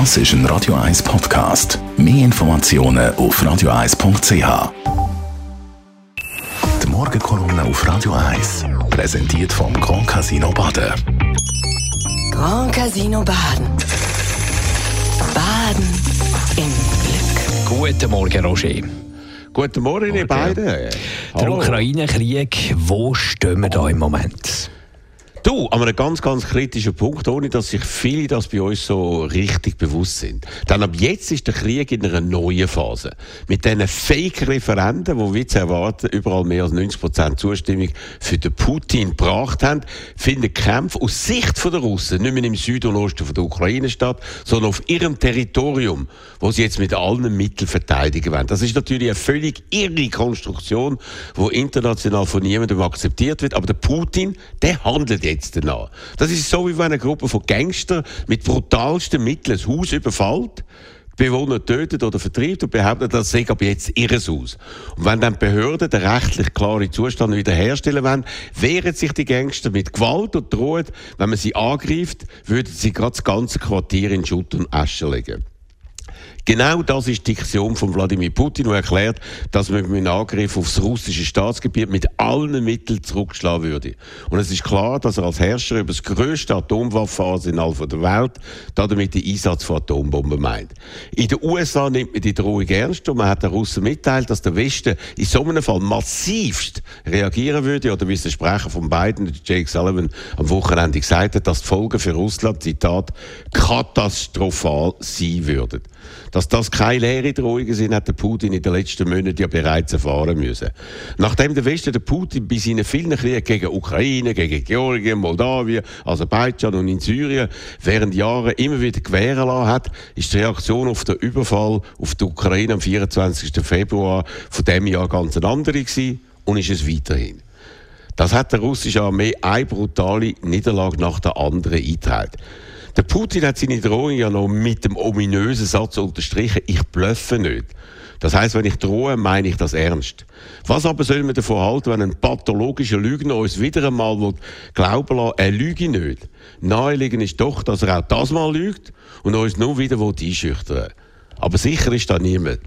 Das ist ein Radio 1 Podcast. Mehr Informationen auf radio1.ch. Die Morgenkolumne auf Radio 1 präsentiert vom Grand Casino Baden. Grand Casino Baden. Baden im Glück. Guten Morgen, Roger. Guten Morgen, ihr beiden. Der. Ukraine-Krieg, wo stehen wir da im Moment? Du, an einem ganz, ganz kritischen Punkt, ohne dass sich viele das bei uns so richtig bewusst sind. Denn ab jetzt ist der Krieg in einer neuen Phase. Mit diesen Fake-Referenden, die wie zu erwarten überall mehr als 90 Prozent Zustimmung für den Putin gebracht haben, finden Kämpfe aus Sicht der Russen nicht mehr im Süden und Osten der Ukraine statt, sondern auf ihrem Territorium, wo sie jetzt mit allen Mitteln verteidigen wollen. Das ist natürlich eine völlig irre Konstruktion, die international von niemandem akzeptiert wird. Aber der Putin, der handelt jetzt danach. Das ist so, wie wenn eine Gruppe von Gangstern mit brutalsten Mitteln ein Haus überfällt. die Bewohner tötet oder vertreibt und behauptet, das sei ab jetzt ihr Haus. Und wenn dann Behörden den rechtlich klaren Zustand wiederherstellen wollen, wehren sich die Gangster mit Gewalt und drohen, wenn man sie angreift, würden sie gerade das ganze Quartier in Schutt und Asche legen. Genau das ist die Diktion von Wladimir Putin, der erklärt, dass man mit einem Angriff aufs russische Staatsgebiet mit allen Mitteln zurückschlagen würde. Und es ist klar, dass er als Herrscher über das grösste Atomwaffenarsenal der Welt damit den Einsatz von Atombomben meint. In den USA nimmt man die Drohung ernst und man hat den Russen mitteilt, dass der Westen in so einem Fall massivst reagieren würde, oder wie es der Sprecher von Biden, Jake Sullivan, am Wochenende gesagt hat, dass die Folgen für Russland, Zitat, katastrophal sein würden. Dass das keine leere Drohungen sind, hat der Putin in den letzten Monaten ja bereits erfahren müssen. Nachdem der Westen der Putin bei seinen vielen Kriegen gegen Ukraine, gegen Georgien, Moldawien, Aserbaidschan und in Syrien während Jahren immer wieder gewähren lassen hat, ist die Reaktion auf den Überfall auf die Ukraine am 24. Februar von dem Jahr ganz eine andere gewesen und ist es weiterhin. Das hat der russische Armee eine brutale Niederlage nach der anderen eingetragen. Der Putin hat seine Drohung ja noch mit dem ominösen Satz unterstrichen, ich blöffe nicht. Das heißt, wenn ich drohe, meine ich das ernst. Was aber soll man davon halten, wenn ein pathologischer Lügner uns wieder einmal will glauben lässt, er lüge nicht? Naheliegend ist doch, dass er auch das mal lügt und uns nur wieder einschüchtern will. Aber sicher ist da niemand.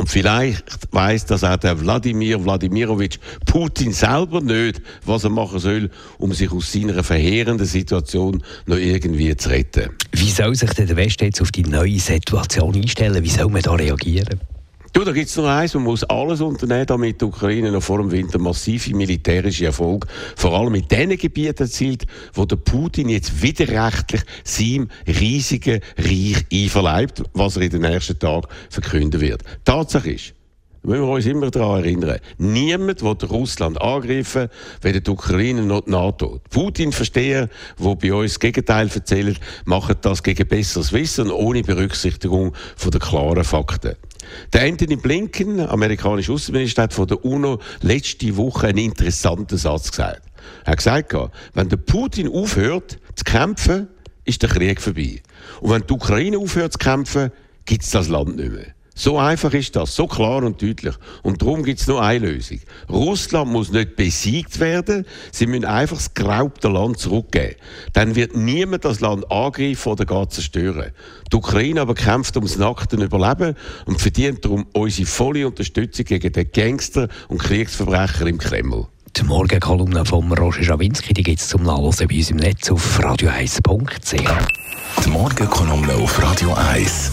Und vielleicht weiß das auch der Wladimir Wladimirovich Putin selber nicht, was er machen soll, um sich aus seiner verheerenden Situation noch irgendwie zu retten. Wie soll sich denn der Westen jetzt auf die neue Situation einstellen? Wie soll man da reagieren? Du, da gibt es nur eins, man muss alles unternehmen, damit die Ukraine noch vor dem Winter massive militärische Erfolg, vor allem in den Gebieten erzielt, wo der Putin jetzt widerrechtlich seinem riesigen Reich einverleibt, was er in den nächsten Tagen verkünden wird. Tatsache ist, müssen wir uns immer daran erinnern. Niemand will Russland angreifen, weder die Ukraine noch die NATO. Die Putin-Versteher, die bei uns das Gegenteil erzählen, machen das gegen besseres Wissen ohne Berücksichtigung von der klaren Fakten. Der Anthony Blinken, amerikanischer Außenminister, hat von der UNO letzte Woche einen interessanten Satz gesagt. Er hat gesagt, wenn der Putin aufhört zu kämpfen, ist der Krieg vorbei. Und wenn die Ukraine aufhört zu kämpfen, gibt es das Land nicht mehr. So einfach ist das, so klar und deutlich. Und darum gibt es nur eine Lösung. Russland muss nicht besiegt werden, sie müssen einfach das geraubte Land zurückgeben. Dann wird niemand das Land angreifen oder gar zerstören. Die Ukraine aber kämpft ums nackte Überleben und verdient darum unsere volle Unterstützung gegen den Gangster und Kriegsverbrecher im Kreml. Die Morgenkolumne von Roger Schawinski gibt es zum Nachlesen bei uns im Netz auf radio1.ch. Die Morgenkolumne auf Radio 1.